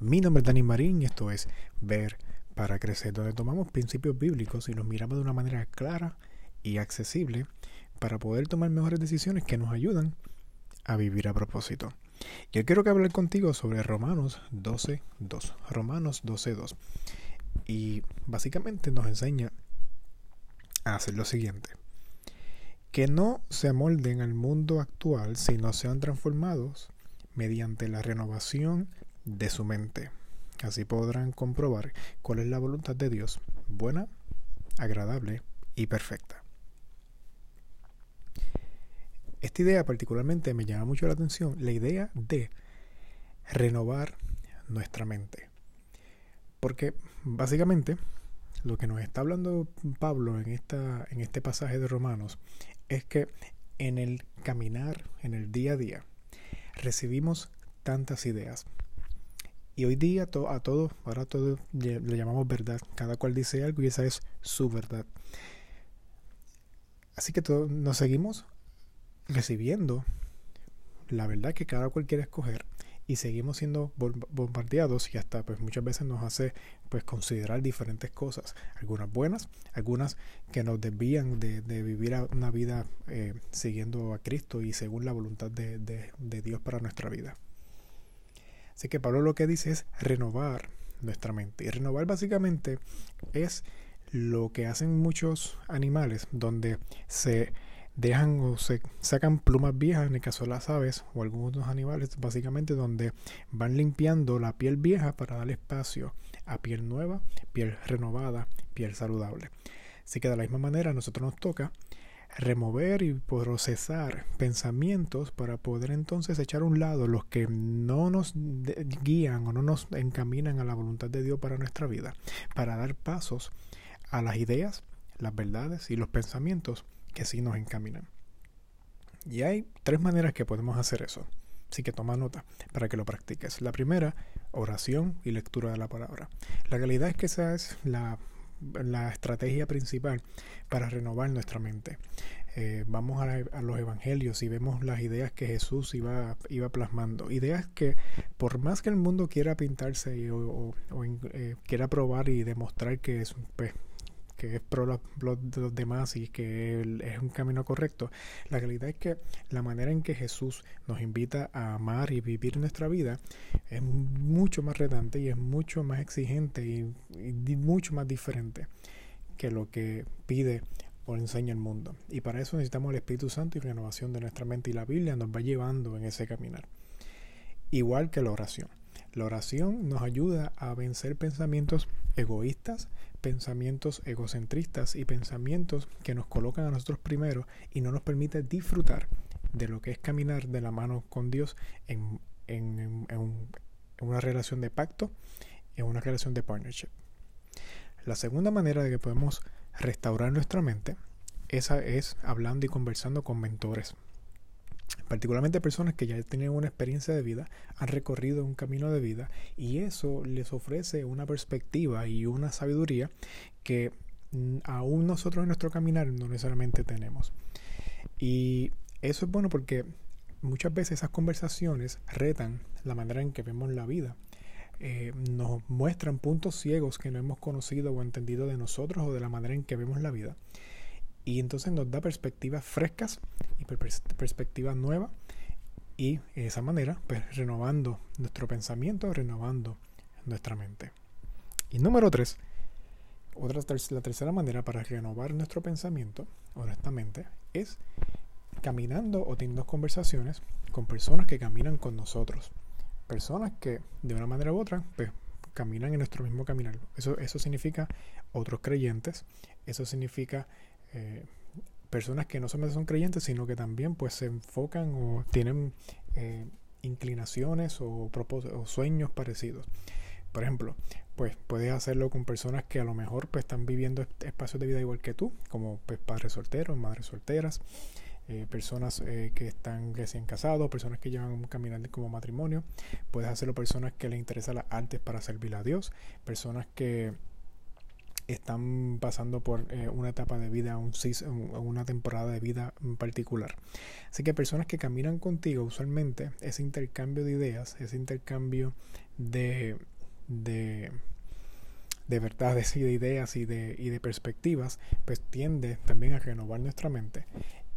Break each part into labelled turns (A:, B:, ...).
A: Mi nombre es Dani Marín y esto es Ver para Crecer, donde tomamos principios bíblicos y los miramos de una manera clara y accesible para poder tomar mejores decisiones que nos ayudan a vivir a propósito. Yo quiero que hablar contigo sobre Romanos 12.2. Romanos 12.2. Y básicamente nos enseña a hacer lo siguiente. Que no se amolden al mundo actual, sino sean transformados mediante la renovación de su mente. Así podrán comprobar cuál es la voluntad de Dios, buena, agradable y perfecta. Esta idea particularmente me llama mucho la atención, la idea de renovar nuestra mente. Porque básicamente lo que nos está hablando Pablo en, esta, en este pasaje de Romanos es que en el caminar, en el día a día, recibimos tantas ideas. Y hoy día a todos, ahora todos le, llamamos verdad. Cada cual dice algo y esa es su verdad. Así que todos nos seguimos recibiendo la verdad que cada cual quiere escoger y seguimos siendo bombardeados y hasta pues muchas veces nos hace pues considerar diferentes cosas, algunas buenas, algunas que nos desvían de, vivir una vida eh, siguiendo a Cristo y según la voluntad de Dios para nuestra vida. Así que Pablo lo que dice es renovar nuestra mente. Y renovar básicamente es lo que hacen muchos animales, donde se dejan o se sacan plumas viejas, en el caso de las aves o algunos animales, básicamente donde van limpiando la piel vieja para dar espacio a piel nueva, piel renovada, piel saludable. Así que de la misma manera a nosotros nos toca remover y procesar pensamientos para poder entonces echar a un lado los que no nos guían o no nos encaminan a la voluntad de Dios para nuestra vida, para dar pasos a las ideas, las verdades y los pensamientos que sí nos encaminan. Y hay tres maneras que podemos hacer eso. Así que toma nota para que lo practiques. La primera, oración y lectura de la palabra. La realidad es que esa es la, estrategia principal para renovar nuestra mente. Eh, vamos a, los evangelios y vemos las ideas que Jesús iba, iba plasmando. Ideas que por más que el mundo quiera pintarse o, eh, quiera probar y demostrar que es, pues, que es pro los, los demás y que es un camino correcto. La realidad es que la manera en que Jesús nos invita a amar y vivir nuestra vida es mucho más redante y es mucho más exigente y, y mucho más diferente que lo que pide o enseña el mundo. Y para eso necesitamos el Espíritu Santo y renovación de nuestra mente y la Biblia nos va llevando en ese caminar. Igual que la oración. La oración nos ayuda a vencer pensamientos egoístas, pensamientos egocentristas y pensamientos que nos colocan a nosotros primero y no nos permite disfrutar de lo que es caminar de la mano con Dios en, una relación de pacto, en una relación de partnership. La segunda manera de que podemos restaurar nuestra mente esa es hablando y conversando con mentores, particularmente personas que ya tienen una experiencia de vida, han recorrido un camino de vida y eso les ofrece una perspectiva y una sabiduría que mm, aún nosotros en nuestro caminar no necesariamente tenemos. Y eso es bueno porque muchas veces esas conversaciones retan la manera en que vemos la vida. Eh, nos muestran puntos ciegos que no hemos conocido o entendido de nosotros o de la manera en que vemos la vida y entonces nos da perspectivas frescas y perspectivas nuevas y de esa manera pues renovando nuestro pensamiento, renovando nuestra mente. Y número tres, otra, la tercera manera para renovar nuestro pensamiento o nuestra mente es caminando o teniendo conversaciones con personas que caminan con nosotros. Personas que de una manera u otra pues, caminan en nuestro mismo caminar. Eso, eso significa otros creyentes, eso significa eh, personas que no solamente son creyentes, sino que también pues se enfocan o tienen eh, inclinaciones o, o sueños parecidos. Por ejemplo, pues puedes hacerlo con personas que a lo mejor pues están viviendo espacios de vida igual que tú, como pues padres solteros, madres solteras, eh, personas que están recién casados, personas que llevan un caminar como matrimonio. Puedes hacerlo personas que les interesa las artes para servir a Dios, personas que están pasando por eh, una etapa de vida, un, una temporada de vida en particular. Así que personas que caminan contigo, usualmente ese intercambio de ideas, ese intercambio de, de, de verdades y de ideas y de, y de perspectivas, pues tiende también a renovar nuestra mente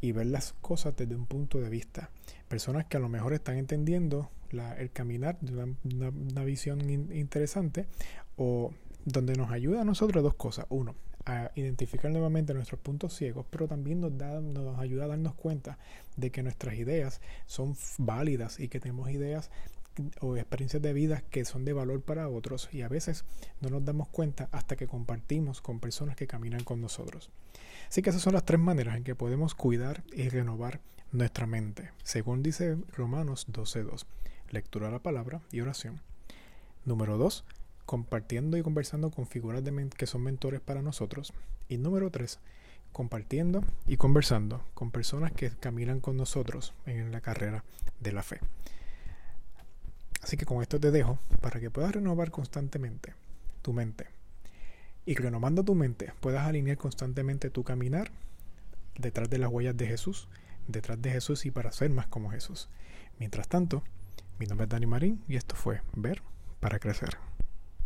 A: y ver las cosas desde un punto de vista. Personas que a lo mejor están entendiendo el caminar de una, visión interesante o donde nos ayuda a nosotros dos cosas. Uno, a identificar nuevamente nuestros puntos ciegos, pero también nos, da, nos ayuda a darnos cuenta de que nuestras ideas son válidas y que tenemos ideas o experiencias de vida que son de valor para otros y a veces no nos damos cuenta hasta que compartimos con personas que caminan con nosotros. Así que esas son las tres maneras en que podemos cuidar y renovar nuestra mente, según dice Romanos 12.2. Lectura de la palabra y oración. Número 2 compartiendo y conversando con figuras que son mentores para nosotros. Y número tres, compartiendo y conversando con personas que caminan con nosotros en la carrera de la fe. Así que con esto te dejo para que puedas renovar constantemente tu mente. Y renovando tu mente, puedas alinear constantemente tu caminar detrás de las huellas de Jesús, detrás de Jesús y para ser más como Jesús. Mientras tanto, mi nombre es Dani Marín y esto fue Ver para Crecer.